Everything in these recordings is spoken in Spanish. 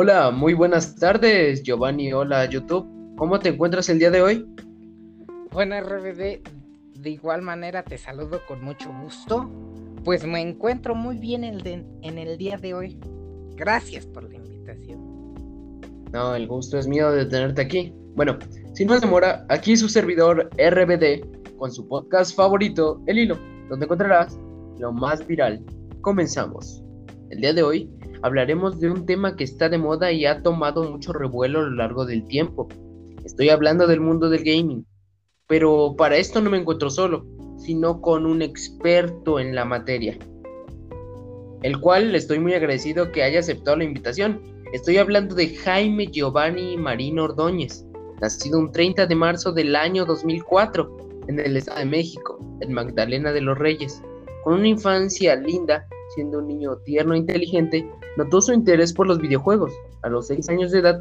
Hola, muy buenas tardes, Giovanni. Hola, YouTube. ¿Cómo te encuentras el día de hoy? Bueno, RBD, de igual manera te saludo con mucho gusto. Pues me encuentro muy bien en el día de hoy. Gracias por la invitación. No, el gusto es mío de tenerte aquí. Bueno, sin más demora, aquí su servidor RBD con su podcast favorito, El Hilo, donde encontrarás lo más viral. Comenzamos. El día de hoy hablaremos de un tema que está de moda y ha tomado mucho revuelo a lo largo del tiempo. Estoy hablando del mundo del gaming. Pero para esto no me encuentro solo, sino con un experto en la materia. El cual le estoy muy agradecido que haya aceptado la invitación. Estoy hablando de Jaime Giovanni Marino Ordóñez, nacido un 30 de marzo del año 2004 en el Estado de México, en Magdalena de los Reyes. Con una infancia linda, siendo un niño tierno e inteligente, notó su interés por los videojuegos a los 6 años de edad,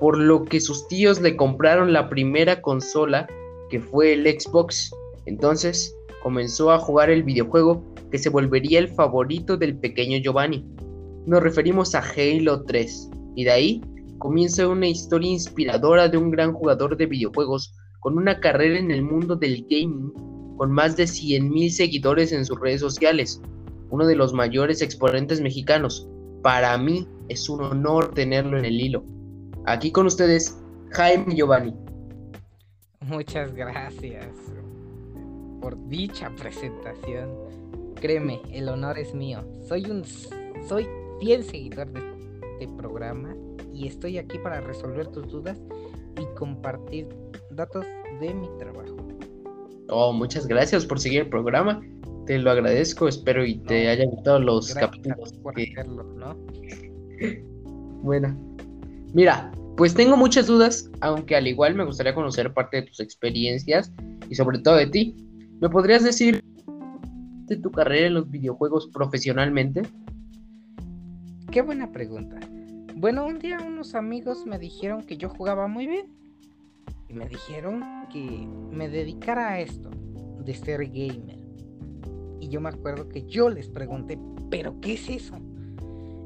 por lo que sus tíos le compraron la primera consola que fue el Xbox. Entonces comenzó a jugar el videojuego que se volvería el favorito del pequeño Giovanni. Nos referimos a Halo 3 y de ahí comienza una historia inspiradora de un gran jugador de videojuegos con una carrera en el mundo del gaming con más de 100.000 seguidores en sus redes sociales, uno de los mayores exponentes mexicanos. Para mí es un honor tenerlo en el hilo. Aquí con ustedes, Jaime Giovanni. Muchas gracias por dicha presentación. Créeme, el honor es mío. Soy un soy fiel seguidor de este programa y estoy aquí para resolver tus dudas y compartir datos de mi trabajo. Oh, muchas gracias por seguir el programa te lo agradezco, espero y te hayan gustado los capítulos. Por ¿no? bueno, mira, pues tengo muchas dudas, aunque al igual me gustaría conocer parte de tus experiencias y sobre todo de ti. ¿Me podrías decir de tu carrera en los videojuegos profesionalmente? Qué buena pregunta. Bueno, un día unos amigos me dijeron que yo jugaba muy bien. Y me dijeron que me dedicara a esto, de ser gamer. Y yo me acuerdo que yo les pregunté, ¿pero qué es eso?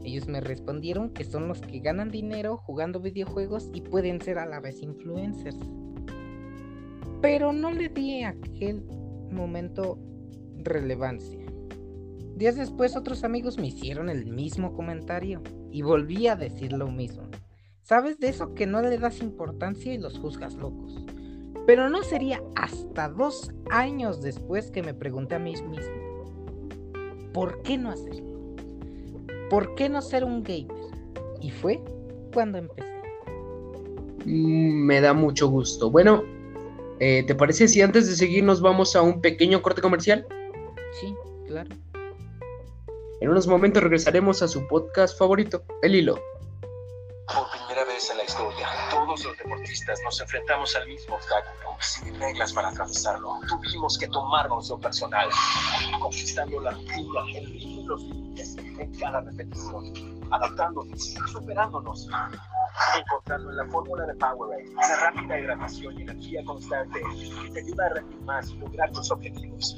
Ellos me respondieron que son los que ganan dinero jugando videojuegos y pueden ser a la vez influencers. Pero no le di aquel momento relevancia. Días después otros amigos me hicieron el mismo comentario y volví a decir lo mismo. ¿Sabes de eso que no le das importancia y los juzgas locos? Pero no sería hasta dos años después que me pregunté a mí mismo, ¿por qué no hacerlo? ¿Por qué no ser un gamer? Y fue cuando empecé. Mm, me da mucho gusto. Bueno, eh, ¿te parece si antes de seguir nos vamos a un pequeño corte comercial? Sí, claro. En unos momentos regresaremos a su podcast favorito, El Hilo. Vez en la historia, todos los deportistas nos enfrentamos al mismo obstáculo, sin reglas para atravesarlo. Tuvimos que tomarnos lo personal, conquistando la rutina, el los límites en cada repetición, adaptándonos, superándonos, encontrando en la fórmula de Powerade una rápida hidratación y energía constante que te ayuda a rendir más y lograr tus objetivos.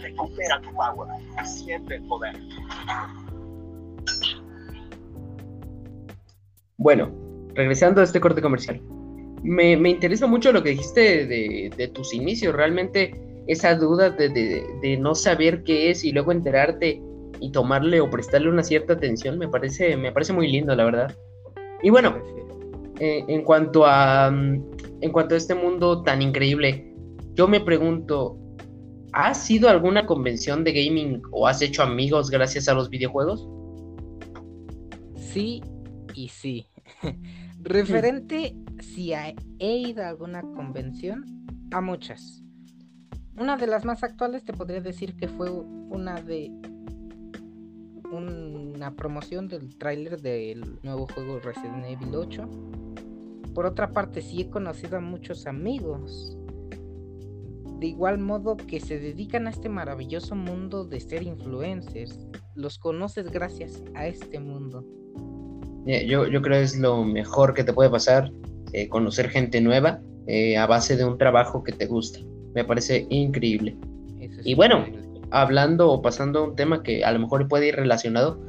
Recupera tu power siente el poder. Bueno, regresando a este corte comercial. Me, interesa mucho lo que dijiste de, tus inicios. Realmente esa duda de, no saber qué es y luego enterarte y tomarle o prestarle una cierta atención me parece, me parece muy lindo, la verdad. Y bueno, eh, en, cuanto a, en cuanto a este mundo tan increíble, yo me pregunto, ¿has ido a alguna convención de gaming o has hecho amigos gracias a los videojuegos? Sí y sí. Referente si he ido a alguna convención, a muchas. Una de las más actuales te podría decir que fue una de una promoción del tráiler del nuevo juego Resident Evil 8. Por otra parte, sí he conocido a muchos amigos. De igual modo que se dedican a este maravilloso mundo de ser influencers. Los conoces gracias a este mundo. Eh, yo, yo creo que es lo mejor que te puede pasar, eh, conocer gente nueva eh, a base de un trabajo que te gusta. Me parece increíble. y bueno, hablando o pasando a un tema que a lo mejor puede ir relacionado,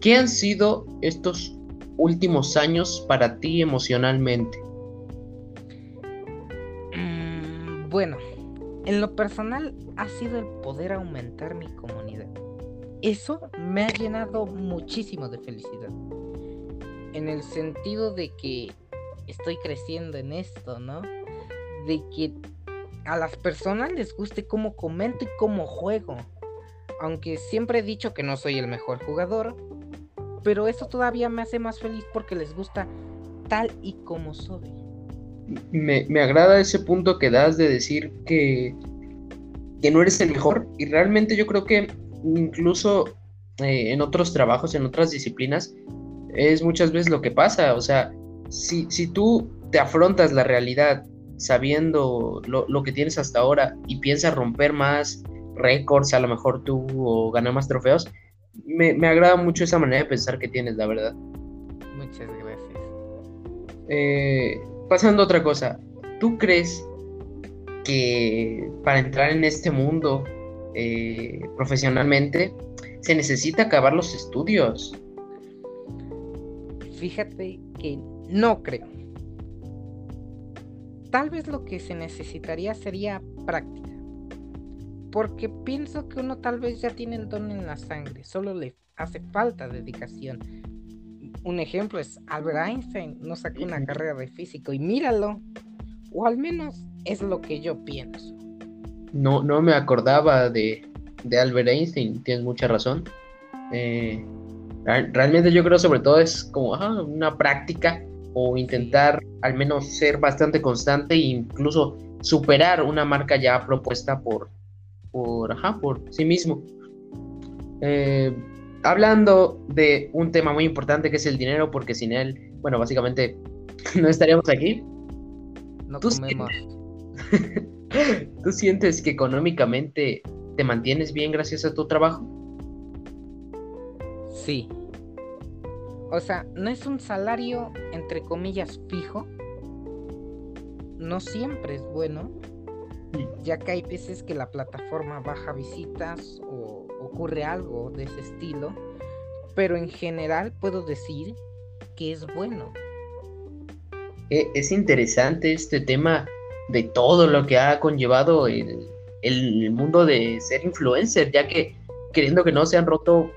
¿qué han sido estos últimos años para ti emocionalmente? Mm, bueno, en lo personal ha sido el poder aumentar mi comunidad. Eso me ha llenado muchísimo de felicidad. En el sentido de que estoy creciendo en esto, ¿no? De que a las personas les guste cómo comento y cómo juego. Aunque siempre he dicho que no soy el mejor jugador, pero eso todavía me hace más feliz porque les gusta tal y como soy. Me, agrada ese punto que das de decir que, que no eres el mejor y realmente yo creo que incluso eh, en otros trabajos, en otras disciplinas, es muchas veces lo que pasa. O sea, si, si tú te afrontas la realidad sabiendo lo, que tienes hasta ahora y piensas romper más récords, a lo mejor tú, o ganar más trofeos, me, agrada mucho esa manera de pensar que tienes, la verdad. Muchas gracias. Eh, pasando a otra cosa, ¿tú crees que para entrar en este mundo eh, profesionalmente se necesita acabar los estudios? Fíjate que no creo. Tal vez lo que se necesitaría sería práctica. Porque pienso que uno tal vez ya tiene el don en la sangre, solo le hace falta dedicación. Un ejemplo es Albert Einstein, no sacó una carrera de físico y míralo. O al menos es lo que yo pienso. No, no me acordaba de, de Albert Einstein, tienes mucha razón. Eh, realmente yo creo sobre todo es como una práctica o intentar al menos ser bastante constante e incluso superar una marca ya propuesta por, por, ajá, por sí mismo. Eh, hablando de un tema muy importante que es el dinero, porque sin él, bueno, básicamente no estaríamos aquí. No ¿Tú comemos. Sientes, ¿Tú sientes que económicamente te mantienes bien gracias a tu trabajo? Sí. O sea, no es un salario entre comillas fijo. No siempre es bueno. Ya que hay veces que la plataforma baja visitas o ocurre algo de ese estilo. Pero en general puedo decir que es bueno. E, es interesante este tema de todo lo que ha conllevado el, el mundo de ser influencer, ya que queriendo que no se han roto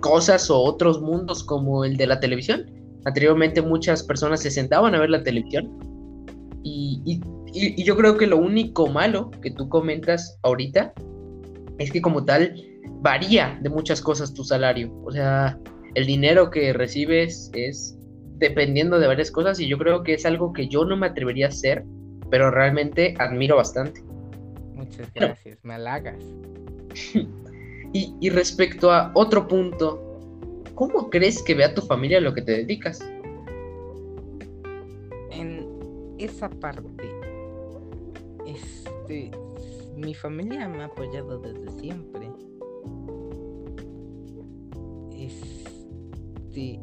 cosas o otros mundos como el de la televisión. Anteriormente muchas personas se sentaban a ver la televisión y, yo creo que lo único malo que tú comentas ahorita es que como tal varía de muchas cosas tu salario. O sea, el dinero que recibes es dependiendo de varias cosas y yo creo que es algo que yo no me atrevería a hacer, pero realmente admiro bastante. Muchas gracias, me halagas. Y, respecto a otro punto, ¿cómo crees que vea tu familia lo que te dedicas? En esa parte, este, mi familia me ha apoyado desde siempre. Este,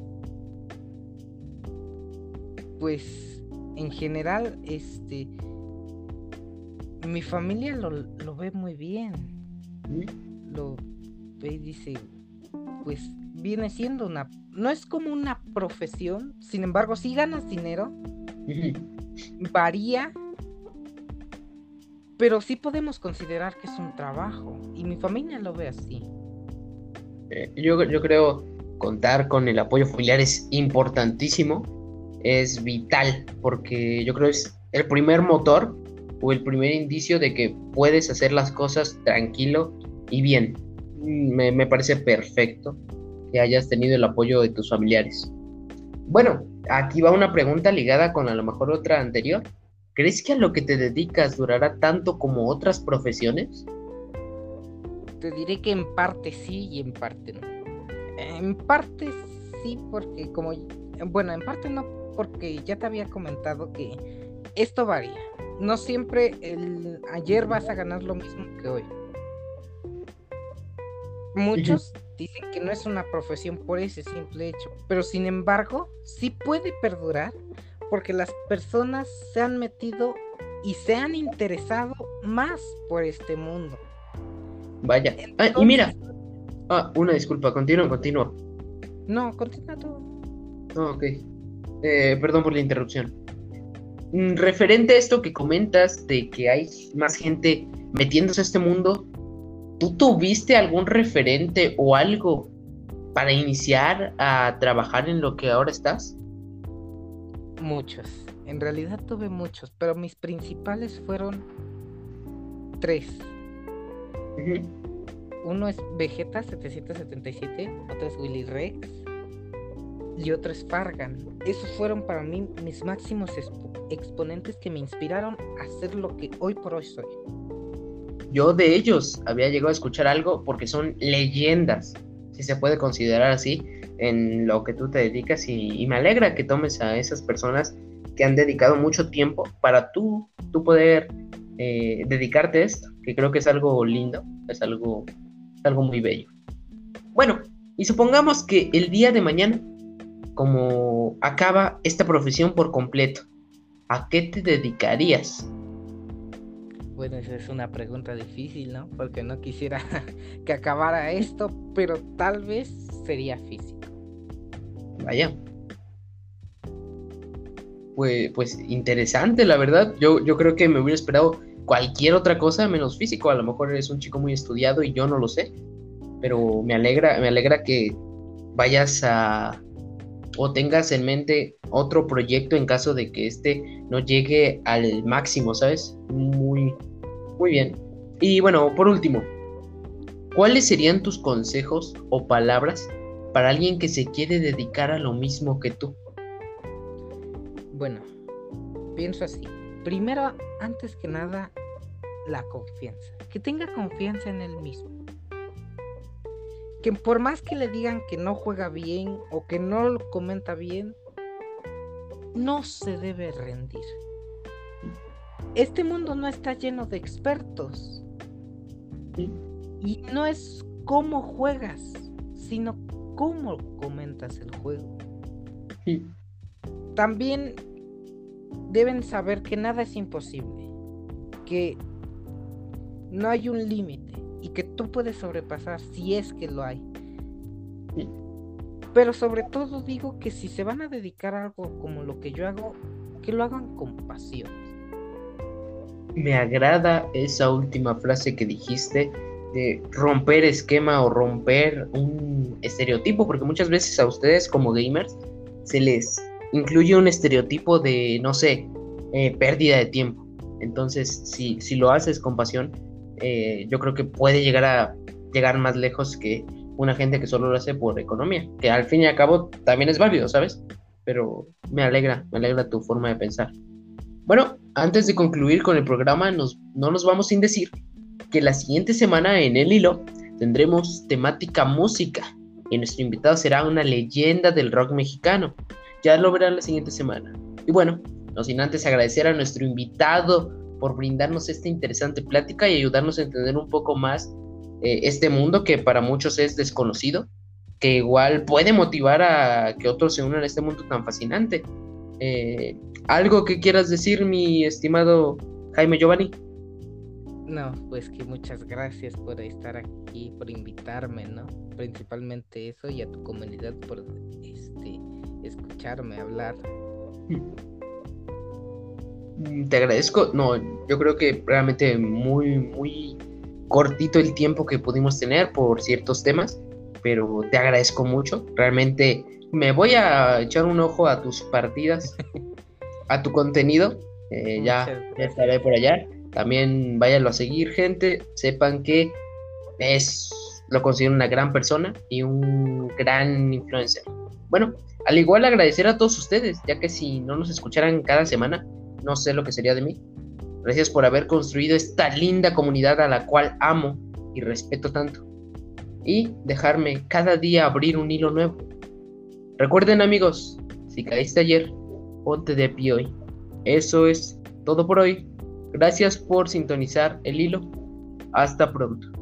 pues, en general, este, mi familia lo, lo ve muy bien. Lo y dice, pues viene siendo una, no es como una profesión, sin embargo, si ganas dinero, varía, pero sí podemos considerar que es un trabajo y mi familia lo ve así. Eh, yo, yo creo contar con el apoyo familiar es importantísimo, es vital, porque yo creo es el primer motor o el primer indicio de que puedes hacer las cosas tranquilo y bien me, parece perfecto que hayas tenido el apoyo de tus familiares. Bueno, aquí va una pregunta ligada con a lo mejor otra anterior. ¿Crees que a lo que te dedicas durará tanto como otras profesiones? Te diré que en parte sí y en parte no. En parte sí porque como... Bueno, en parte no porque ya te había comentado que esto varía. No siempre ayer vas a ganar lo mismo que hoy. Muchos dicen que no es una profesión por ese simple hecho, pero sin embargo sí puede perdurar porque las personas se han metido y se han interesado más por este mundo. Vaya. Ah, y mira. Ah, una disculpa, continúa, continúa. No, continúa tú. Oh, ok. Eh, perdón por la interrupción. Mm, Referente a esto que comentas de que hay más gente metiéndose a este mundo, ¿tú tuviste algún referente o algo para iniciar a trabajar en lo que ahora estás? Muchos. En realidad tuve muchos, pero mis principales fueron tres. Uno es Vegeta 777, otro es Willy Rex y otro es Fargan. Esos fueron para mí mis máximos expo- exponentes que me inspiraron a ser lo que hoy por hoy soy. Yo de ellos había llegado a escuchar algo porque son leyendas, si se puede considerar así, en lo que tú te dedicas y, me alegra que tomes a esas personas que han dedicado mucho tiempo para tú, tú poder eh, dedicarte a esto, que creo que es algo lindo, es algo, es algo muy bello. Bueno, y supongamos que el día de mañana, como acaba esta profesión por completo, ¿a qué te dedicarías? Bueno, esa es una pregunta difícil, ¿no? Porque no quisiera que acabara esto, pero tal vez sería físico. Vaya. Pues, pues interesante, la verdad. Yo, yo creo que me hubiera esperado cualquier otra cosa menos físico. A lo mejor eres un chico muy estudiado y yo no lo sé. Pero me alegra, me alegra que vayas a o tengas en mente otro proyecto en caso de que este no llegue al máximo, ¿sabes? Muy, muy bien. Y bueno, por último, ¿cuáles serían tus consejos o palabras para alguien que se quiere dedicar a lo mismo que tú? Bueno, pienso así. Primero, antes que nada, la confianza. Que tenga confianza en él mismo. Que por más que le digan que no juega bien o que no lo comenta bien, no se debe rendir. Este mundo no está lleno de expertos. Y no es cómo juegas, sino cómo comentas el juego. Sí. También deben saber que nada es imposible, que no hay un límite y que tú puedes sobrepasar si es que lo hay. Sí. Pero sobre todo digo que si se van a dedicar a algo como lo que yo hago, que lo hagan con pasión. Me agrada esa última frase que dijiste de romper esquema o romper un estereotipo, porque muchas veces a ustedes como gamers se les incluye un estereotipo de, no sé, eh, pérdida de tiempo. Entonces, si, si lo haces con pasión, eh, yo creo que puede llegar a llegar más lejos que una gente que solo lo hace por economía, que al fin y al cabo también es válido, ¿sabes? Pero me alegra, me alegra tu forma de pensar. Bueno, antes de concluir con el programa, nos, no nos vamos sin decir que la siguiente semana en El Hilo tendremos temática música y nuestro invitado será una leyenda del rock mexicano. Ya lo verán la siguiente semana. Y bueno, no sin antes agradecer a nuestro invitado por brindarnos esta interesante plática y ayudarnos a entender un poco más eh, este mundo que para muchos es desconocido, que igual puede motivar a que otros se unan a este mundo tan fascinante. Eh, ¿Algo que quieras decir, mi estimado Jaime Giovanni? No, pues que muchas gracias por estar aquí, por invitarme, ¿no? Principalmente eso y a tu comunidad por este escucharme hablar. Te agradezco. No, yo creo que realmente muy, muy cortito el tiempo que pudimos tener por ciertos temas, pero te agradezco mucho. Realmente me voy a echar un ojo a tus partidas, a tu contenido. Eh, ya, ya estaré por allá. También váyanlo a seguir, gente. Sepan que es lo considero una gran persona y un gran influencer. Bueno, al igual agradecer a todos ustedes, ya que si no nos escucharan cada semana, no sé lo que sería de mí. Gracias por haber construido esta linda comunidad a la cual amo y respeto tanto. Y dejarme cada día abrir un hilo nuevo. Recuerden amigos, si caíste ayer, ponte de pie hoy. Eso es todo por hoy. Gracias por sintonizar el hilo. Hasta pronto.